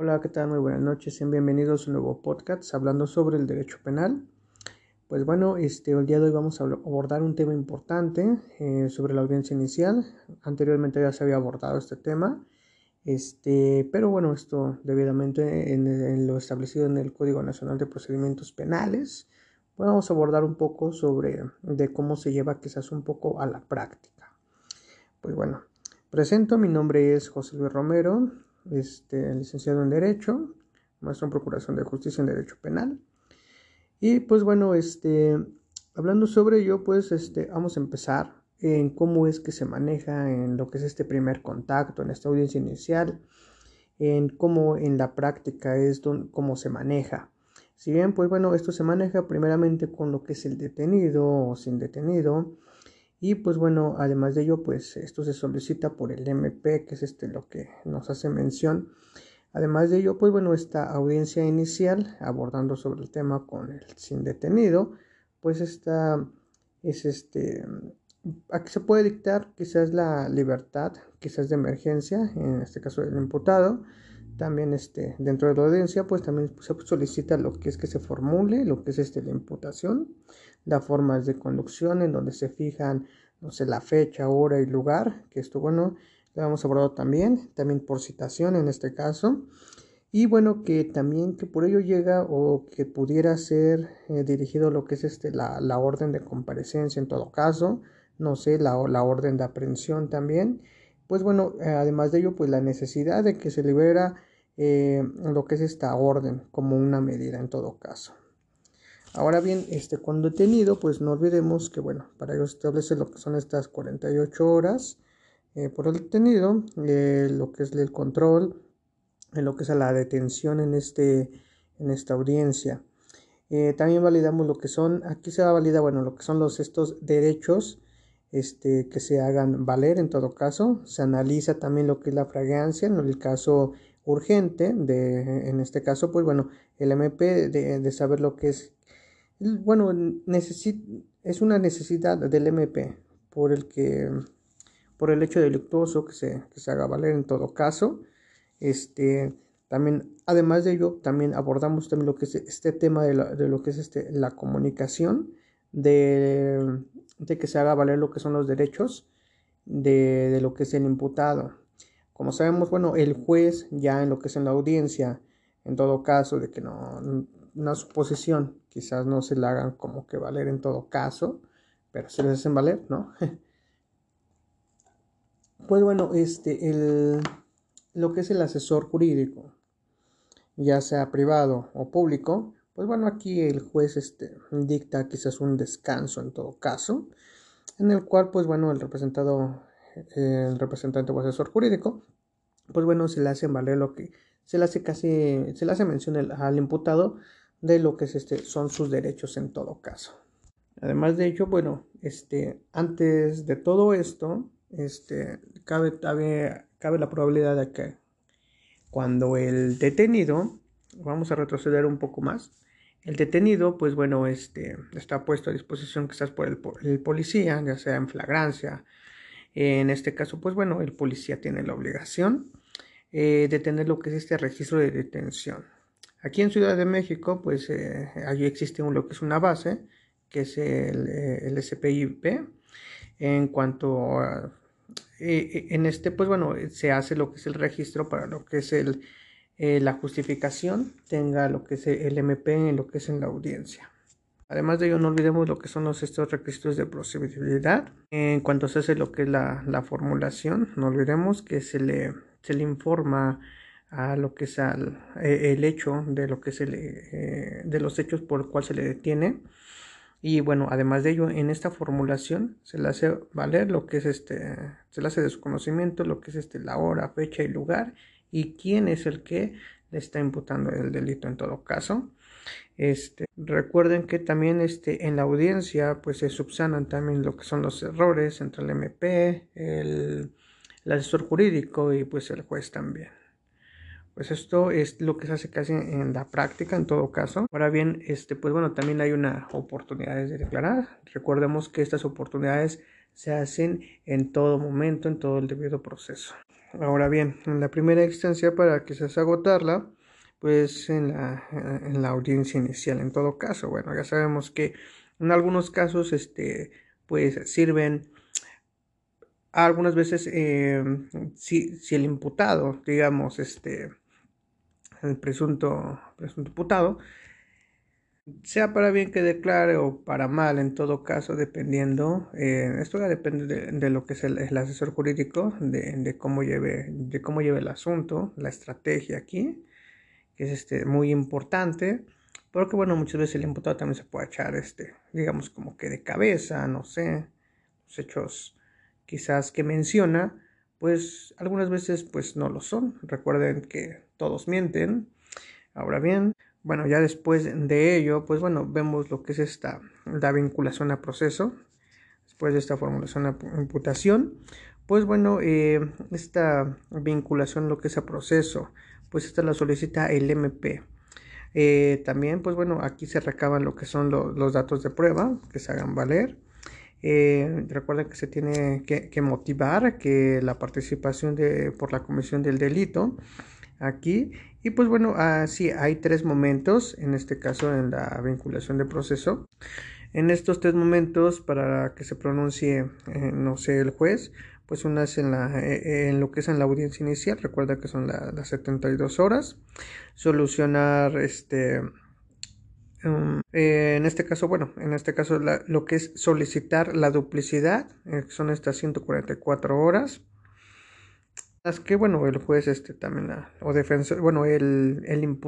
Hola, ¿qué tal? Muy buenas noches. Bienvenidos a un nuevo podcast hablando sobre el derecho penal. Pues bueno, este, el día de hoy vamos a abordar un tema importante eh, sobre la audiencia inicial. Anteriormente ya se había abordado este tema, este, pero bueno, esto debidamente en, lo establecido en el Código Nacional de Procedimientos Penales. Pues vamos a abordar un poco sobre de cómo se lleva quizás un poco a la práctica. Pues bueno, presento, mi nombre es José Luis Romero, este, licenciado en Derecho, maestro en Procuración de Justicia en Derecho Penal. Y pues bueno, este, hablando sobre ello, pues este, vamos a empezar en cómo es que se maneja en lo que es este primer contacto, en esta audiencia inicial, en cómo en la práctica es cómo se maneja. Si bien, pues bueno, esto se maneja primeramente con lo que es el detenido o sin detenido. Y pues bueno, además de ello, pues esto se solicita por el MP, que es este lo que nos hace mención. Además de ello, pues bueno, esta audiencia inicial abordando sobre el tema con el sin detenido, pues esta es este, aquí se puede dictar quizás la libertad, quizás de emergencia, en este caso del imputado, también este, dentro de la audiencia, pues también se solicita lo que es que se formule, lo que es este, la imputación, las formas de conducción en donde se fijan, no sé, la fecha, hora y lugar, que esto, bueno, hemos abordado también, también por citación en este caso. Y bueno, que también que por ello llega o que pudiera ser eh, dirigido lo que es este, la, la, orden de comparecencia en todo caso, no sé, la, la orden de aprehensión también. Pues bueno, eh, además de ello, pues la necesidad de que se libera eh, lo que es esta orden como una medida en todo caso. Ahora bien, este, cuando detenido, pues no olvidemos que, bueno, para ello establece lo que son estas 48 horas eh, por el detenido, eh, lo que es el control, lo que es la detención en, este, en esta audiencia. También validamos lo que son, aquí se va a validar, bueno, lo que son estos derechos este, que se hagan valer en todo caso. Se analiza también lo que es la fragancia en el caso urgente, de, en este caso, pues bueno, el MP de, de saber lo que es, bueno, es una necesidad del MP por el que por el hecho delictuoso que se, que se haga valer en todo caso. Este, también, además de ello, también abordamos también lo que es este tema de, de lo que es este, la comunicación, de, de, que se haga valer lo que son los derechos de, de, lo que es el imputado. Como sabemos, bueno, el juez ya en lo que es en la audiencia, en todo caso, de que no, una suposición, quizás no se la hagan como que valer en todo caso, pero se les hacen valer, ¿no? Pues bueno, este, el, lo que es el asesor jurídico, ya sea privado o público, pues bueno, aquí el juez este, dicta quizás un descanso en todo caso, en el cual, pues bueno, el representado, el representante o asesor jurídico, pues bueno, se le hace valer lo que, se le hace casi, se le hace mención al imputado de lo que es este, son sus derechos en todo caso. Además de ello, bueno, este, antes de todo esto, este, cabe, cabe, cabe la probabilidad de que cuando el detenido, vamos a retroceder un poco más, el detenido, pues bueno, este, está puesto a disposición quizás por el, el, policía, ya sea en flagrancia. En este caso, pues bueno, el policía tiene la obligación eh, de tener lo que es este registro de detención. Aquí en Ciudad de México, pues eh, allí existe un, lo que es una base, que es el, eh, el SPIP, en cuanto a, en este, pues bueno, se hace lo que es el registro para lo que es el, la justificación, tenga lo que es el MP en lo que es en la audiencia. Además de ello, no olvidemos lo que son los, estos requisitos de procedibilidad. En cuanto se hace lo que es la, la formulación, no olvidemos que se le, se le informa a lo que es al, eh, el hecho de lo que es el, de los hechos por el cual se le detiene y bueno, además de ello, en esta formulación se le hace valer lo que es este, se le hace de su conocimiento lo que es este, la hora, fecha y lugar y quién es el que le está imputando el delito en todo caso. Este, recuerden que también este, en la audiencia pues se subsanan también lo que son los errores entre el MP, el, el asesor jurídico y pues el juez también. Pues esto es lo que se hace casi en la práctica en todo caso. Ahora bien, este, pues bueno, también hay una oportunidades de declarar. Recordemos que estas oportunidades se hacen en todo momento, en todo el debido proceso. Ahora bien, en la primera instancia, para quizás agotarla, pues en la, en la audiencia inicial, en todo caso, bueno, ya sabemos que en algunos casos, este, pues sirven algunas veces eh, si, si, el imputado, digamos, este, el presunto, presunto imputado, sea para bien que declare o para mal, en todo caso, dependiendo, eh, esto ya depende de, lo que es el, asesor jurídico, de, de, cómo lleve, de cómo lleve el asunto, la estrategia aquí, que es este, muy importante, porque bueno, muchas veces el imputado también se puede echar, este, digamos, como que de cabeza, no sé, los hechos quizás que menciona, pues algunas veces pues no lo son. Recuerden que todos mienten. Ahora bien, bueno, ya después de ello, pues bueno, vemos lo que es esta, la vinculación a proceso. Después de esta formulación a imputación, pues bueno, eh, esta vinculación, lo que es a proceso, pues esta la solicita el MP. Eh, también, pues bueno, aquí se recaban lo que son los datos de prueba que se hagan valer. Eh, recuerden que se tiene que, motivar que la participación de, por la comisión del delito aquí y pues bueno, así hay tres momentos, en este caso en la vinculación de proceso. En estos tres momentos, para que se pronuncie, eh, no sé, el juez, pues una es en, la, eh, en lo que es en la audiencia inicial, recuerda que son las 72 horas, solucionar este... Eh, en este caso, bueno, en este caso lo que es solicitar la duplicidad, son estas 144 horas, que, bueno, el juez este también, o defensor, bueno, el, el,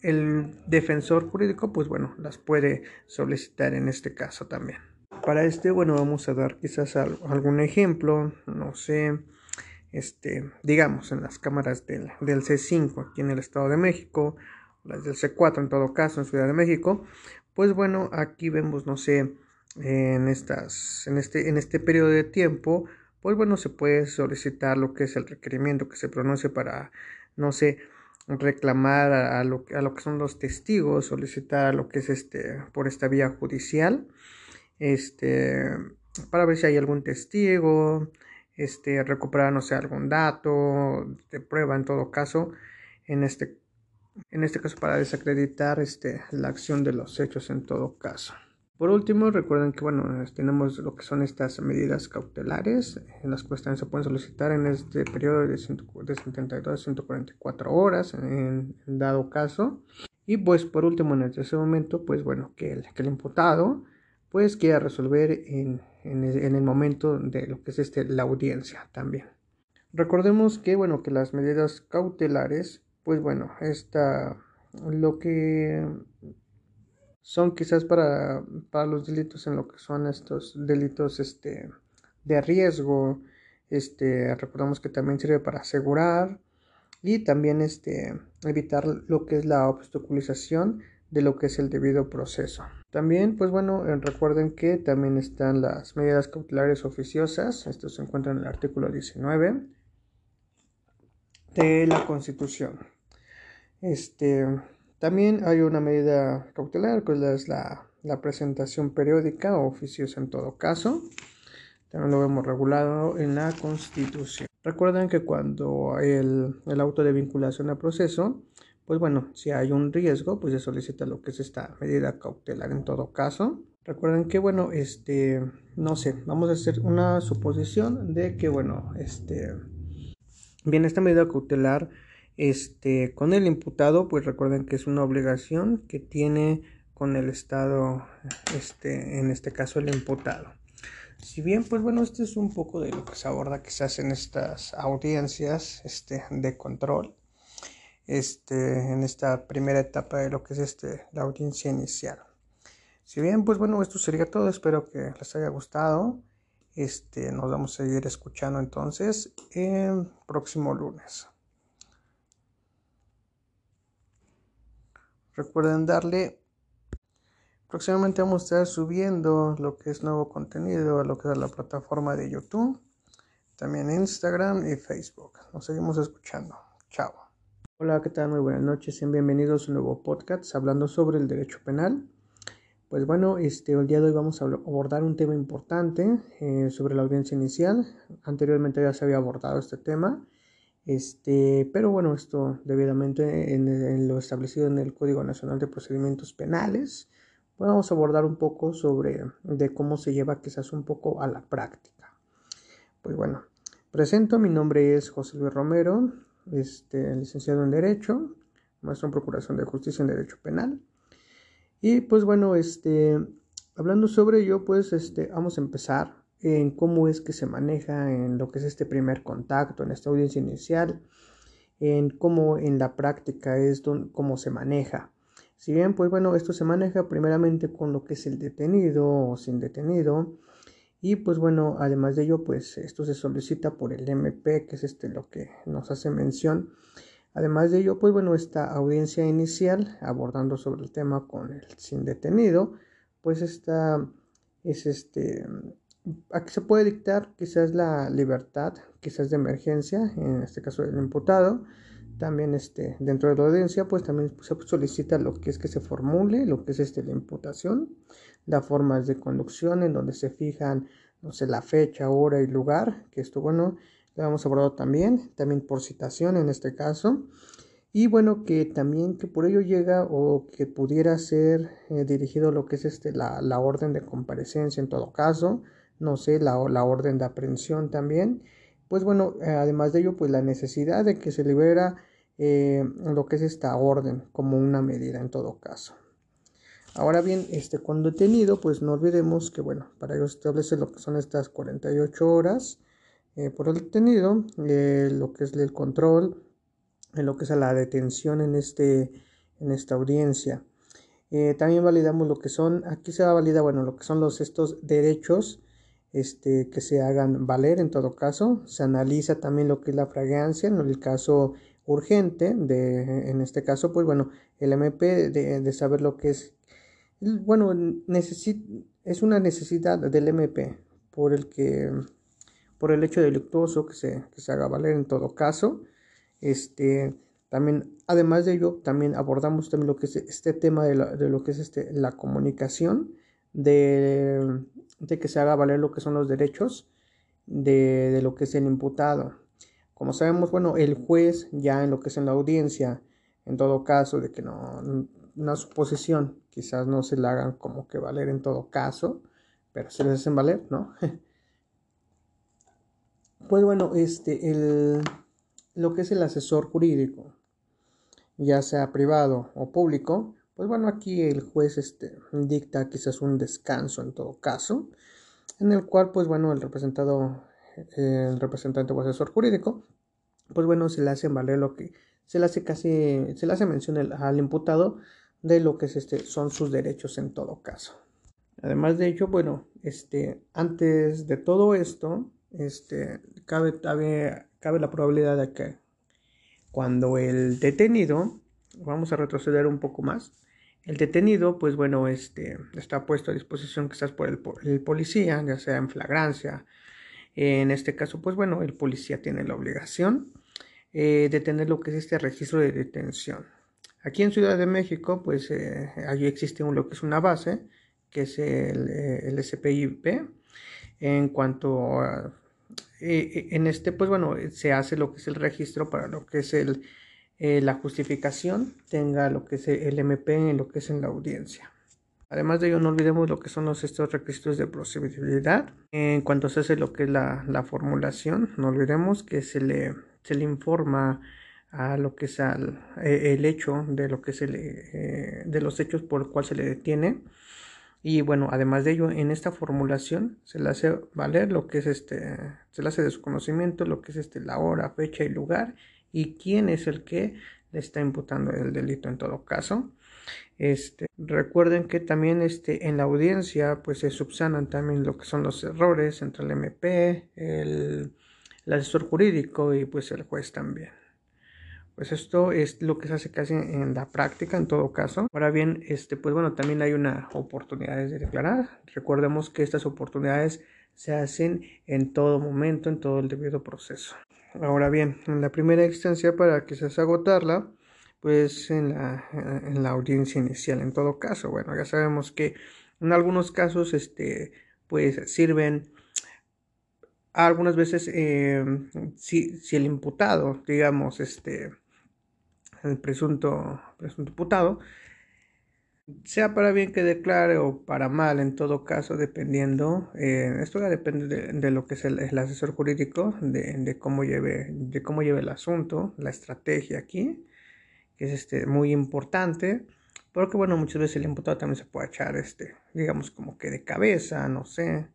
el defensor jurídico, pues bueno, las puede solicitar en este caso también. Para este, bueno, vamos a dar quizás algún ejemplo, no sé, este, digamos, en las cámaras del, del C5 aquí en el Estado de México, las del C4 en todo caso en Ciudad de México, pues bueno, aquí vemos, no sé, en estas, en este, en este periodo de tiempo, pues bueno, se puede solicitar lo que es el requerimiento que se pronuncie para, no sé, reclamar a, lo, a lo que son los testigos, solicitar lo que es este, por esta vía judicial, este, para ver si hay algún testigo, este, recuperar, no sé, algún dato de prueba en todo caso, en este, en este caso para desacreditar este, la acción de los hechos en todo caso. Por último, recuerden que bueno, tenemos lo que son estas medidas cautelares, en las cuales se pueden solicitar en este periodo de, 72 a 144 horas, en, dado caso. Y pues por último, en ese momento, pues bueno, que el, que el imputado pues quiera resolver en, en, el, momento de lo que es este, la audiencia también. Recordemos que bueno, que las medidas cautelares, pues bueno, esta, lo que son quizás para, para los delitos en lo que son estos delitos este, de riesgo. Este, recordamos que también sirve para asegurar y también este, evitar lo que es la obstaculización de lo que es el debido proceso. También, pues bueno, eh, recuerden que también están las medidas cautelares oficiosas. Esto se encuentra en el artículo 19 de la Constitución. Este, también hay una medida cautelar, que es la, presentación periódica o oficios en todo caso. También lo hemos regulado en la Constitución. Recuerden que cuando el, el auto de vinculación a proceso, pues bueno, si hay un riesgo, pues se solicita lo que es esta medida cautelar en todo caso. Recuerden que, bueno, este, no sé, vamos a hacer una suposición de que, bueno, este, bien, esta medida cautelar este, con el imputado, pues recuerden que es una obligación que tiene con el Estado, este, en este caso el imputado. Si bien, pues bueno, este es un poco de lo que se aborda quizás en estas audiencias este, de control, este, en esta primera etapa de lo que es este, la audiencia inicial. Si bien, pues bueno, esto sería todo, espero que les haya gustado. Este, nos vamos a seguir escuchando entonces el próximo lunes. Recuerden darle. Próximamente vamos a estar subiendo lo que es nuevo contenido a lo que es la plataforma de YouTube, también Instagram y Facebook. Nos seguimos escuchando. Chao. Hola, ¿qué tal? Muy buenas noches. Sean bienvenidos a un nuevo podcast hablando sobre el derecho penal. Pues bueno, este, el día de hoy vamos a abordar un tema importante eh, sobre la audiencia inicial. Anteriormente ya se había abordado este tema Este, pero bueno, esto debidamente en, lo establecido en el Código Nacional de Procedimientos Penales, pues vamos a abordar un poco sobre de cómo se lleva quizás un poco a la práctica. Pues bueno, presento, mi nombre es José Luis Romero, este, licenciado en Derecho, maestro en Procuración de Justicia en Derecho Penal. Y pues bueno, este, hablando sobre ello, pues este, vamos a empezar en cómo es que se maneja en lo que es este primer contacto, en esta audiencia inicial, en cómo en la práctica es cómo se maneja. Si bien, pues bueno, esto se maneja primeramente con lo que es el detenido o sin detenido. Y pues bueno, además de ello, pues esto se solicita por el MP, que es este lo que nos hace mención. Además de ello, pues bueno, esta audiencia inicial abordando sobre el tema con el sin detenido, pues esta es este Aquí se puede dictar quizás la libertad, quizás de emergencia, en este caso del imputado. También este, dentro de la audiencia, pues también se solicita lo que es que se formule, lo que es este, la imputación, las formas de conducción en donde se fijan, no sé, la fecha, hora y lugar, que esto, bueno, lo hemos abordado también, también por citación en este caso. Y bueno, que también que por ello llega o que pudiera ser eh, dirigido lo que es este, la, la orden de comparecencia en todo caso, no sé, la, la orden de aprehensión también. Pues bueno, eh, además de ello, pues la necesidad de que se libera eh, lo que es esta orden como una medida en todo caso. Ahora bien, este, cuando detenido, pues no olvidemos que, bueno, para ello establece lo que son estas 48 horas eh, por el detenido, lo que es el control, lo que es la detención en, este, en esta audiencia. también validamos lo que son, aquí se va a validar, bueno, lo que son los, estos derechos este, que se hagan valer en todo caso. Se analiza también lo que es la fragancia en el caso urgente, de, en este caso, pues bueno, el MP de, saber lo que es, bueno, es una necesidad del MP por el que, por el hecho delictuoso que se, que se haga valer en todo caso. Este, también, además de ello, también abordamos también lo que es este tema de, de lo que es este, la comunicación, de de que se haga valer lo que son los derechos de, lo que es el imputado. Como sabemos, bueno, el juez ya en lo que es en la audiencia, en todo caso de que no, una suposición quizás no se la hagan como que valer en todo caso, pero se les hacen valer, ¿no? pues bueno, este, el, lo que es el asesor jurídico, ya sea privado o público, pues bueno, aquí el juez este, dicta quizás un descanso en todo caso, en el cual, pues bueno, el representado, el representante o asesor jurídico, pues bueno, se le hace valer lo que, se le hace casi, se le hace mención al imputado de lo que es este, son sus derechos en todo caso. Además de ello, bueno, este, antes de todo esto, este, cabe, cabe, cabe la probabilidad de que cuando el detenido, vamos a retroceder un poco más, el detenido, pues bueno, este, está puesto a disposición quizás por el, policía, ya sea en flagrancia. En este caso, pues bueno, el policía tiene la obligación eh, de tener lo que es este registro de detención. Aquí en Ciudad de México, pues eh, allí existe un, lo que es una base, que es el, eh, el SPIP. En cuanto a, en este, pues bueno, se hace lo que es el registro para lo que es el eh, la justificación tenga lo que es el MP en lo que es en la audiencia. Además de ello, no olvidemos lo que son los, estos requisitos de procedibilidad. En cuanto se hace lo que es la, la formulación, no olvidemos que se le, se le informa a lo que es eh, el hecho de lo que se le, eh, de los hechos por el cual se le detiene. Y bueno, además de ello, en esta formulación se le hace valer lo que es este, se le hace de su conocimiento, lo que es este, la hora, fecha y lugar y quién es el que le está imputando el delito en todo caso. Este, recuerden que también este, en la audiencia pues se subsanan también lo que son los errores entre el MP, el, asesor jurídico y pues el juez también. Pues esto es lo que se hace casi en la práctica en todo caso. Ahora bien, este, pues bueno, también hay una oportunidad de declarar. Recordemos que estas oportunidades se hacen en todo momento, en todo el debido proceso. Ahora bien, en la primera instancia para se agotarla, pues en la, en la audiencia inicial. En todo caso, bueno, ya sabemos que en algunos casos, este, pues sirven algunas veces eh, si, si, el imputado, digamos, este, el presunto, presunto imputado, sea para bien que declare o para mal, en todo caso, dependiendo, eh, esto ya depende de, lo que es el, asesor jurídico, de, cómo lleve, de cómo lleve el asunto, la estrategia aquí, que es este, muy importante, porque bueno, muchas veces el imputado también se puede echar, este, digamos, como que de cabeza, no sé,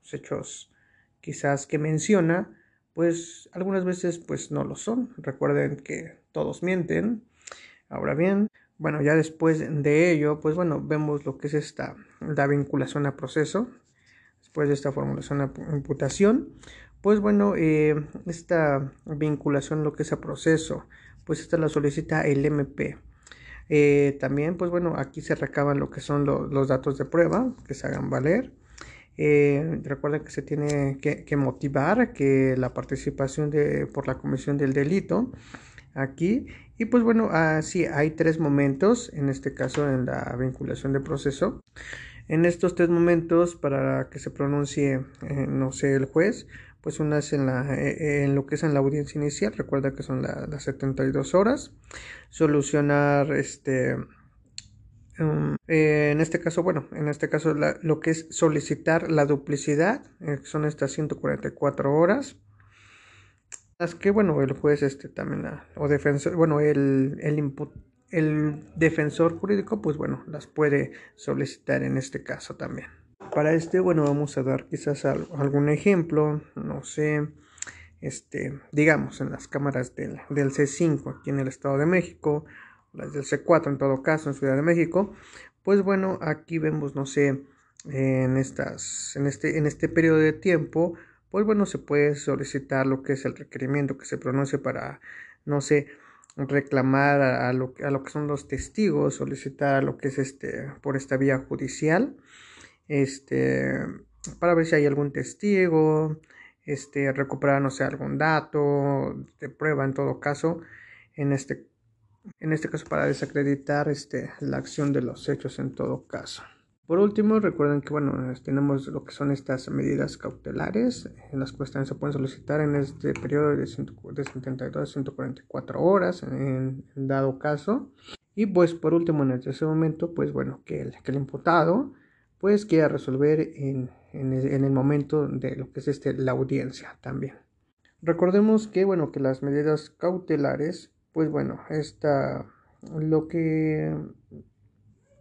los hechos quizás que menciona, pues algunas veces pues no lo son. Recuerden que todos mienten. Ahora bien, bueno, ya después de ello, pues bueno, vemos lo que es esta, la vinculación a proceso. Después de esta formulación a imputación, pues bueno, eh, esta vinculación, lo que es a proceso, pues esta la solicita el MP. Eh, también, pues bueno, aquí se recaban lo que son los datos de prueba que se hagan valer. Eh, recuerden que se tiene que, que, motivar que la participación de, por la comisión del delito aquí. Y pues bueno, así hay tres momentos, en este caso en la vinculación de proceso. En estos tres momentos, para que se pronuncie, eh, no sé, el juez, pues una es en, la, eh, en lo que es en la audiencia inicial, recuerda que son las 72 horas, solucionar este... Um, eh, en este caso, bueno, en este caso lo que es solicitar la duplicidad, son estas 144 horas, las que, bueno, el juez este también, o defensor, bueno, el, el, el defensor jurídico, pues bueno, las puede solicitar en este caso también. Para este, bueno, vamos a dar quizás algún ejemplo, no sé, este, digamos, en las cámaras del, del C5 aquí en el Estado de México, las del C4 en todo caso en Ciudad de México, pues bueno, aquí vemos, no sé, en estas, en este, en este periodo de tiempo, pues bueno, se puede solicitar lo que es el requerimiento que se pronuncie para, no sé, reclamar a, lo, a lo que son los testigos, solicitar lo que es este, por esta vía judicial, este, para ver si hay algún testigo, este, recuperar, no sé, algún dato de prueba en todo caso, en este, en este caso para desacreditar este, la acción de los hechos en todo caso. Por último, recuerden que bueno, tenemos lo que son estas medidas cautelares, en las cuales se pueden solicitar en este periodo de, 72 a 144 horas, en, dado caso. Y pues por último, en ese momento, pues bueno, que el, que el imputado pues quiera resolver en, en, el momento de lo que es este, la audiencia también. Recordemos que bueno, que las medidas cautelares, pues bueno, esta, lo que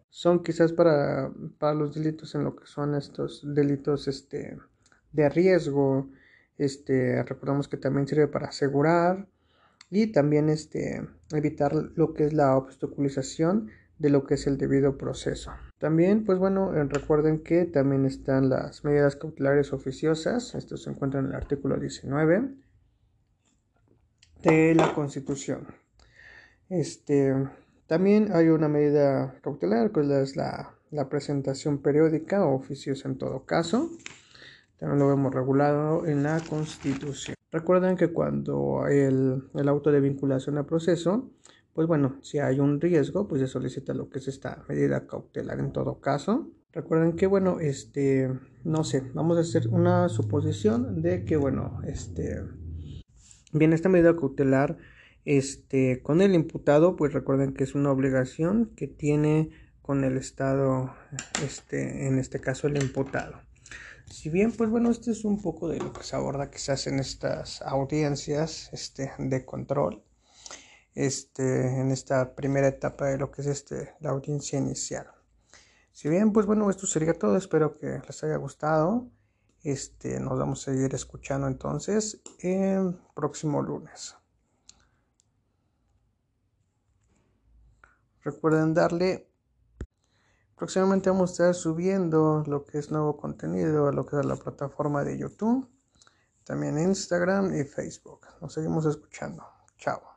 son quizás para, para los delitos en lo que son estos delitos este, de riesgo. Este, recordamos que también sirve para asegurar y también este, evitar lo que es la obstaculización de lo que es el debido proceso. También, pues bueno, eh, recuerden que también están las medidas cautelares oficiosas. Esto se encuentra en el artículo 19 de la Constitución. Este, también hay una medida cautelar, que es la, presentación periódica o oficios en todo caso. También lo vemos regulado en la Constitución. Recuerden que cuando el, el auto de vinculación a proceso, pues bueno, si hay un riesgo, pues se solicita lo que es esta medida cautelar en todo caso. Recuerden que, bueno, este, no sé, vamos a hacer una suposición de que, bueno, este, bien, esta medida cautelar este, con el imputado, pues recuerden que es una obligación que tiene con el Estado, este, en este caso el imputado. Si bien, pues bueno, este es un poco de lo que se aborda quizás en estas audiencias este, de control, este, en esta primera etapa de lo que es este, la audiencia inicial. Si bien, pues bueno, esto sería todo, espero que les haya gustado. Este, nos vamos a seguir escuchando entonces el próximo lunes. Recuerden darle. Próximamente vamos a estar subiendo lo que es nuevo contenido a lo que es la plataforma de YouTube, también Instagram y Facebook. Nos seguimos escuchando. Chao.